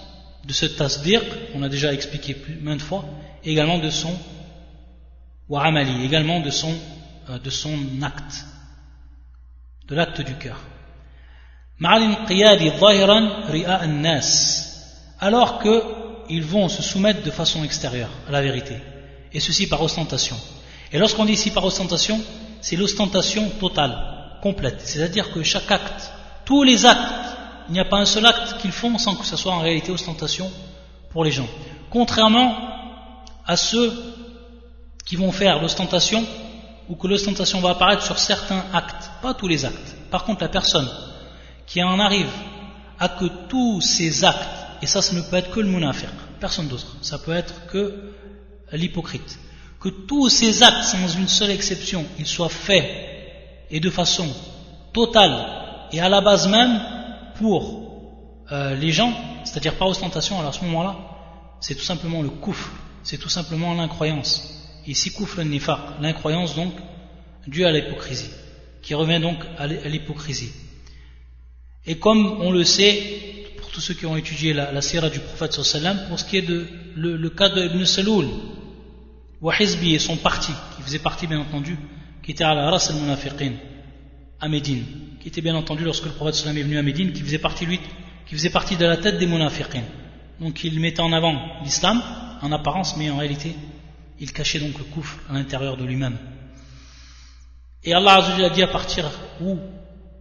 de ce tasdir, on a déjà expliqué maintes fois, également de son wa amali, également de son, euh, de son acte, de l'acte du cœur. alors qu'ils vont se soumettre de façon extérieure à la vérité, et ceci par ostentation. Et lorsqu'on dit ici par ostentation, c'est l'ostentation totale, complète, c'est-à-dire que chaque acte, tous les actes il n'y a pas un seul acte qu'ils font sans que ce soit en réalité ostentation pour les gens. Contrairement à ceux qui vont faire l'ostentation ou que l'ostentation va apparaître sur certains actes, pas tous les actes. Par contre, la personne qui en arrive à que tous ces actes, et ça, ça ne peut être que le munafiq, personne d'autre, ça peut être que l'hypocrite, que tous ces actes, sans une seule exception, ils soient faits et de façon totale et à la base même pour euh, les gens, c'est-à-dire par ostentation, alors à ce moment-là, c'est tout simplement le kouf, c'est tout simplement l'incroyance. Ici, kouf le nifaq, l'incroyance donc due à l'hypocrisie, qui revient donc à l'hypocrisie. Et comme on le sait, pour tous ceux qui ont étudié la, la sira du prophète sallam, pour ce qui est de le, cas de Ibn Saloul, Wahizbi et son parti, qui faisait partie bien entendu, qui était à la race al-munafiqin, à Médine, qui était bien entendu lorsque le prophète sallam est venu à Médine, qui faisait partie, lui, qui faisait partie de la tête des munafiqin. Donc il mettait en avant l'islam, en apparence, mais en réalité, il cachait donc le coufre à l'intérieur de lui-même. Et Allah a dit à partir où,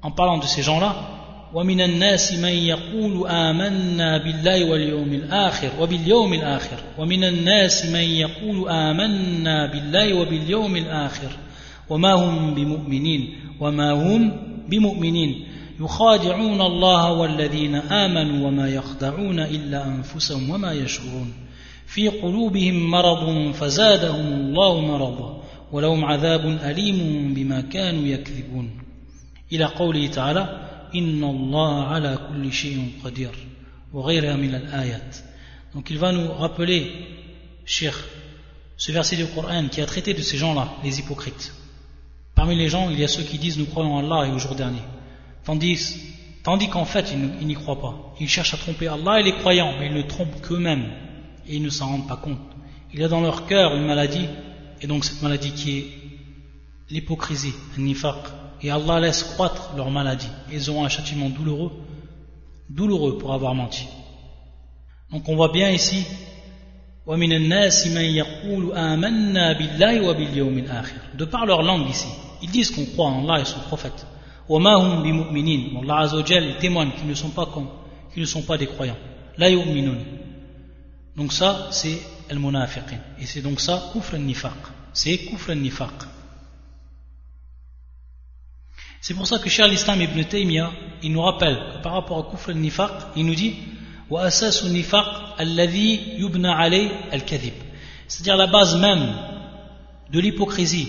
en parlant de ces gens-là, ومن الناس من يقول آمنا بالله واليوم الآخر وباليوم الآخر ومن الناس من يقول آمنا بالله وباليوم الآخر وما هم بمؤمنين وما هم بمؤمنين. يخادعون الله والذين آمنوا وما يخدعون إلا أنفسهم وما يشعرون. في قلوبهم مرض فزادهم الله مرضا ولهم عذاب أليم بما كانوا يكذبون. إلى قوله تعالى إن الله على كل شيء قدير. وغيرها من الآيات. Donc il va nous rappeler, cher, ce verset du Coran qui a traité de ces gens-là, les hypocrites. Parmi les gens, il y a ceux qui disent nous croyons en Allah et au jour dernier. Tandis, qu'en fait, ils n'y croient pas. Ils cherchent à tromper Allah et les croyants, mais ils ne trompent qu'eux-mêmes et ils ne s'en rendent pas compte. Il y a dans leur cœur une maladie, et donc cette maladie qui est l'hypocrisie, nifaq, et Allah laisse croître leur maladie. Ils auront un châtiment douloureux, douloureux pour avoir menti. Donc on voit bien ici, de par leur langue ici, ils disent qu'on croit en Allah et son prophète. Allah Azzawajal témoigne qu'ils ne sont pas qu'ils ne sont pas des croyants. Donc ça, c'est al-munafiqin. Et c'est donc ça, kufr al-nifaq. C'est kufr al-nifaq. C'est pour ça que Cheikh l'Islam ibn Taymiyyah, il nous rappelle que par rapport à kufr al-nifaq, il nous dit C'est-à-dire la base même de l'hypocrisie.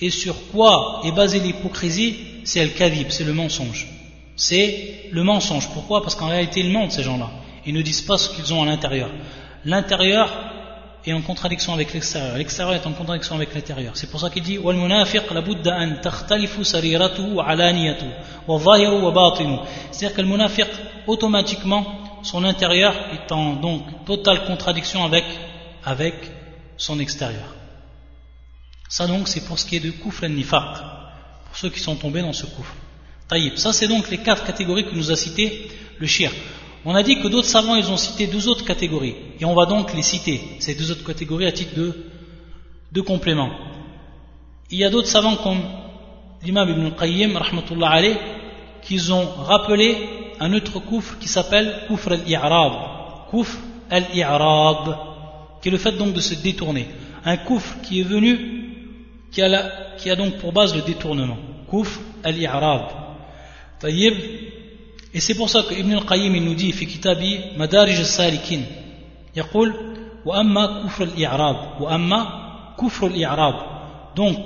Et sur quoi est basée l'hypocrisie? C'est al-kadhib, c'est le mensonge. C'est le mensonge. Pourquoi? Parce qu'en réalité, ils mentent ces gens-là. Ils ne disent pas ce qu'ils ont à l'intérieur. L'intérieur est en contradiction avec l'extérieur. L'extérieur est en contradiction avec l'intérieur. C'est pour ça qu'il dit C'est-à-dire que le munafiq, automatiquement, son intérieur est en donc totale contradiction avec, avec son extérieur. Ça donc, c'est pour ce qui est de kufr nifaq, pour ceux qui sont tombés dans ce kufr. Taïb. Ça, c'est donc les quatre catégories que nous a citées le shir. On a dit que d'autres savants, ils ont cité deux autres catégories. Et on va donc les citer, ces deux autres catégories, à titre de, de complément. Il y a d'autres savants comme l'imam Ibn al-Qayyim, rahmatullah alayh, qui ont rappelé un autre koufr qui s'appelle koufr al-i'rab. Koufr al-i'rab, qui est le fait donc de se détourner. Un koufr qui est venu, qui a, qui a donc pour base le détournement. Koufr al-i'rab. Taïb, et c'est pour ça que Ibn al-Qayyim nous dit في كتابه مدارج السالكين يقول وأما كفر الإعراب وأما كفر الإعراب donc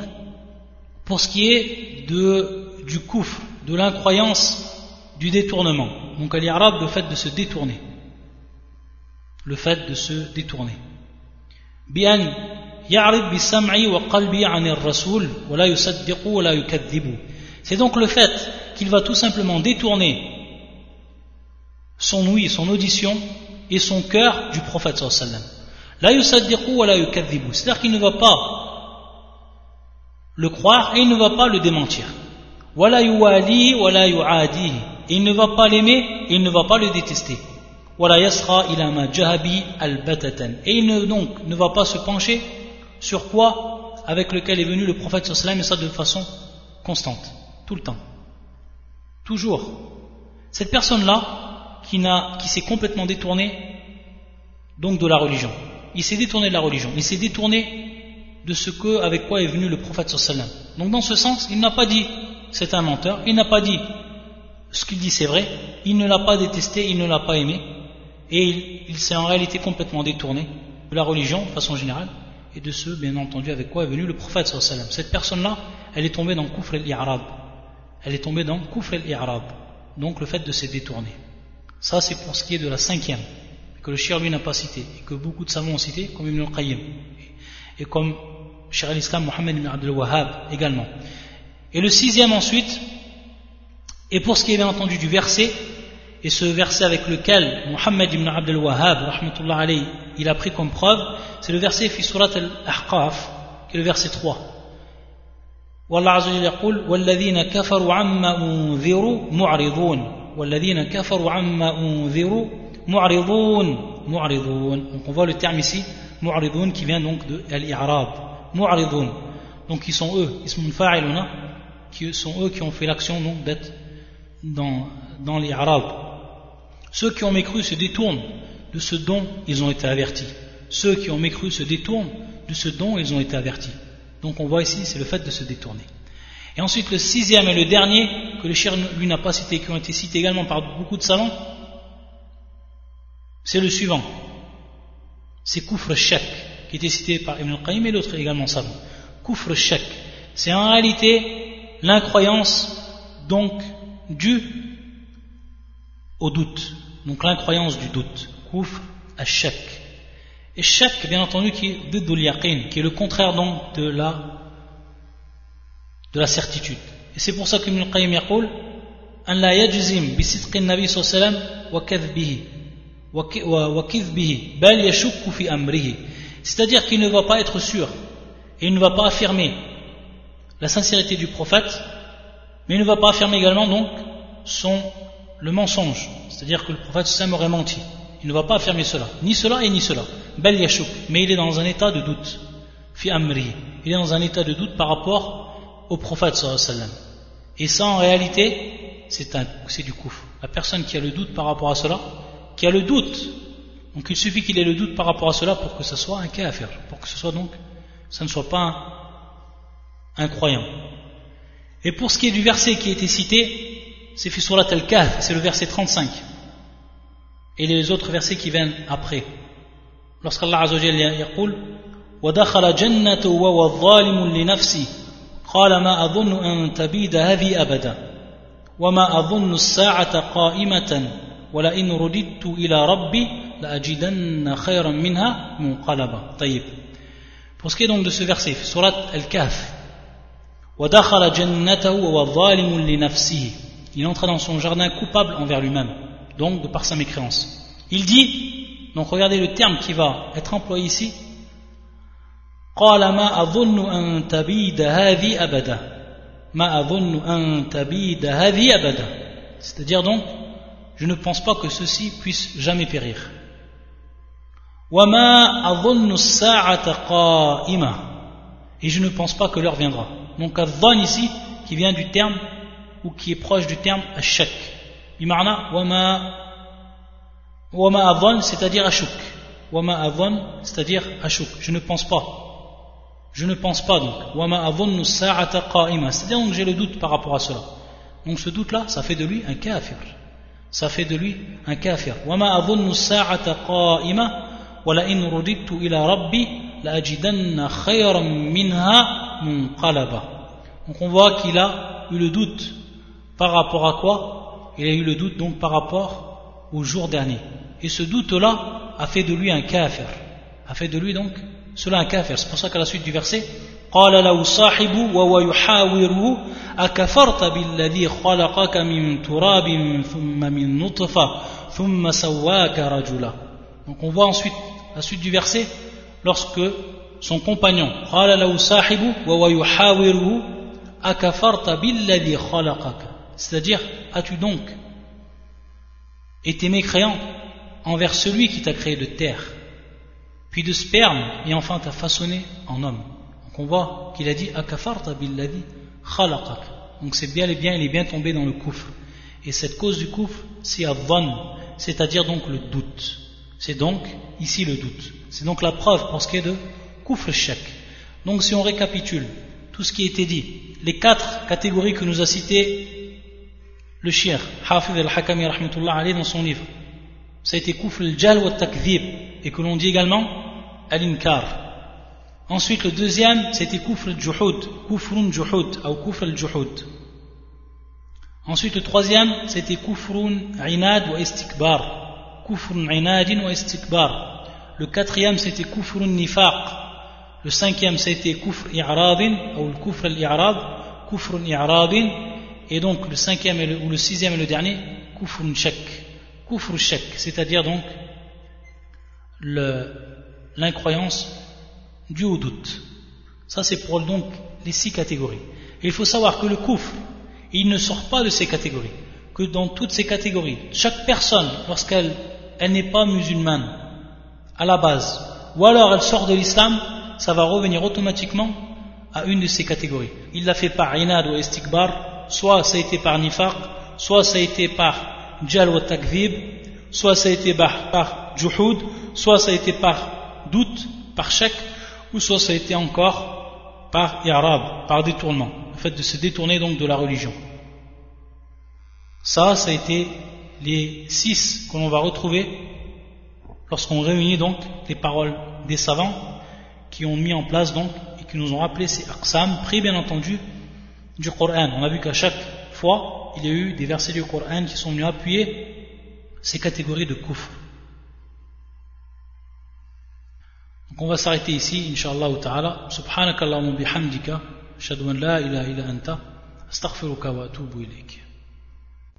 pour ce qui est de, du kufr, de l'incroyance du détournement donc al-i'rab le fait de se détourner le fait de se détourner بأن يعرض بسمعي وقلبي عن الرسول ولا يصدق ولا يكذب c'est donc le fait qu'il va tout simplement détourner son ouïe, son audition et son cœur du prophète sallallahu La yusaddiqu wa la yukadhibu. C'est-à-dire qu'il ne va pas le croire et il ne va pas le démentir. Wa yuwali wa la yu'adi. il ne va pas l'aimer il ne va pas le détester. Et il ne, donc ne va pas se pencher sur quoi avec lequel est venu le prophète sallallahu et ça de façon constante, tout le temps. Toujours. Cette personne-là, qui, qui s'est complètement détourné donc de la religion. Il s'est détourné de la religion. Il s'est détourné de ce que, avec quoi est venu le prophète sallam. Donc dans ce sens, il n'a pas dit c'est un menteur, il n'a pas dit ce qu'il dit c'est vrai, il ne l'a pas détesté, il ne l'a pas aimé, et il, s'est en réalité complètement détourné de la religion de façon générale, et de ce, bien entendu, avec quoi est venu le prophète sallam. Cette personne-là, elle est tombée dans Kufr al-I'rab. Elle est tombée dans Kufr al-I'rab. Donc le fait de se détourner. Ça, c'est pour ce qui est de la cinquième, que le shir lui n'a pas cité, et que beaucoup de savants ont cité, comme Ibn al-Qayyim, et comme Shir al-Islam Mohammed ibn Abdul Wahhab également. Et le sixième ensuite, et pour ce qui est bien entendu du verset, et ce verset avec lequel Muhammad ibn Abdel Wahhab, il a pris comme preuve, c'est le verset fi surat al-Ahqaf, qui est le verset 3. Où Allah Azza wa Jalla kafaru amma unziru mu'ridun. Walladhina kafaru amma unziru mu'ridun. Mu'ridun. Donc on voit le terme ici, mu'ridun, qui vient donc de al-i'rab. Donc ils sont eux, ismun fa'iluna, hein, qui sont eux qui ont fait l'action donc d'être dans les Arabes. Ceux qui ont mécru se détournent de ce dont ils ont été avertis. Ceux qui ont mécru se détournent de ce dont ils ont été avertis. Donc on voit ici, c'est le fait de se détourner. Et ensuite le sixième et le dernier, que le shir lui n'a pas cité, qui ont été cités également par beaucoup de savants, c'est le suivant. C'est Kufr Shak, qui était cité par Ibn al-Qayyim et l'autre également savant. Kufr Shak, c'est en réalité l'incroyance donc due au doute. Donc l'incroyance du doute. Kufr Shak. Et Shak, bien entendu, qui est de qui est le contraire donc de la de la certitude. Et c'est pour ça que Ibn al-Qayyim yaqul أن لا يجزم بصدق النبي صلى الله عليه وسلم وكذبه وكذبه بل يشك في أمره c'est-à-dire qu'il ne va pas être sûr et il ne va pas affirmer la sincérité du prophète mais il ne va pas affirmer également donc son, le mensonge. C'est-à-dire que le prophète Sam aurait menti. Il ne va pas affirmer cela. Ni cela et ni cela. Bel yashuk. Mais il est dans un état de doute. Fi amri. Il est dans un état de doute par rapport au prophète sallam. Et ça, en réalité, c'est du coup. La personne qui a le doute par rapport à cela, qui a le doute, donc il suffit qu'il ait le doute par rapport à cela pour que ce soit un faire, pour que ce soit donc, ça ne soit pas un, croyant. Et pour ce qui est du verset qui a été cité, c'est Fisurat al-Kahf, c'est le verset 35. Et les autres versets qui viennent après. Lorsqu'Allah Azza wa Jalla yaqul, وَدَخَلَ جَنَّةُ وَهُوَ ظَالِمٌ لِنَفْسِهِ قال ما أظن أن تبيد هذه أبدا وما أظن الساعة قائمة ولئن رددت إلى ربي لأجدن خيرا منها منقلبا طيب Pour ce qui est donc de ce verset, surat Al-Kahf, il entra dans son jardin coupable envers lui-même, donc de par sa mécréance. Il dit, donc regardez le terme qui va être employé ici. C'est-à-dire donc, je ne pense pas que ceci puisse jamais périr. Et je ne pense pas que l'heure viendra. donc الظن ici qui vient du terme ou qui est proche du terme ashak بمعنى وما وما أظن c'est-à-dire ashuk وما أظن c'est-à-dire ashuk je ne pense pas Je ne pense pas donc. C'est-à-dire donc j'ai le doute par rapport à cela. Donc ce doute-là, ça fait de lui un kafir. Ça fait de lui un kafir. Donc on voit qu'il a eu le doute par rapport à quoi Il a eu le doute donc par rapport au jour dernier. Et ce doute-là a fait de lui un kafir. A fait de lui donc cela un kafir. C'est pour ça qu'à la suite du verset, قال له صاحب وهو يحاوره أكفرت بالذي خلقك من تراب ثم من نطفة ثم سواك رجلا Donc on voit ensuite la suite du verset lorsque son compagnon. C'est-à-dire as-tu donc été mécréant envers celui qui t'a créé de terre puis de sperme et enfin t'a façonné en homme? Donc on voit qu'il a dit akafarta khalaqak donc c'est bien et bien il est bien tombé dans le couf et cette cause du couf c'est adhan c'est-à-dire donc le doute. C'est donc ici le doute. C'est donc la preuve pour ce qui est de kouf shak. Donc si on récapitule tout ce qui a été dit, les quatre catégories que nous a citées le shir, Hafid al-Hakami rahmatullah dans son livre, ça a été kouf al-jal wa takdhib, et que l'on dit également al-inkar. Ensuite, le deuxième, c'était kufr al-juhud, kufrun juhud, ou kufr al-juhud. Ensuite, le troisième, c'était kufrun inad wa istikbar, kufrun inadin wa istikbar. Le quatrième, c'était kufrun nifaq. Le cinquième, c'était kufr i'radin, ou le kufr al-i'rad, kufrun i'radin. Et donc, le cinquième et ou le sixième et le dernier, kufrun shak. Kufr shak, c'est-à-dire donc l'incroyance due au doute. Ça, c'est pour donc les six catégories. Il faut savoir que le coufre, il ne sort pas de ces catégories. Que dans toutes ces catégories, chaque personne, lorsqu'elle elle, n'est pas musulmane, à la base, ou alors elle sort de l'islam, ça va revenir automatiquement à une de ces catégories. Il l'a fait par inad ou estikbar, soit ça a été par nifaq, soit ça a été par jal wa takdhib, soit ça a été par, par soit ça a été par doute, par chèque, ou soit ça a été encore par i'rab, par détournement, le fait de se détourner donc de la religion. Ça, ça a été les six que l'on va retrouver lorsqu'on réunit donc les paroles des savants qui ont mis en place donc et qui nous ont rappelé ces aqsam, pris bien entendu du Coran. On a vu qu'à chaque fois, il y a eu des versets du Coran qui sont venus appuyer ces catégories de kufr. Donc on va s'arrêter ici, Inch'Allah ta'ala. Subhanakallahumma bihamdika, ashhadu an la ilaha illa anta, astaghfiruka wa atubu ilayk.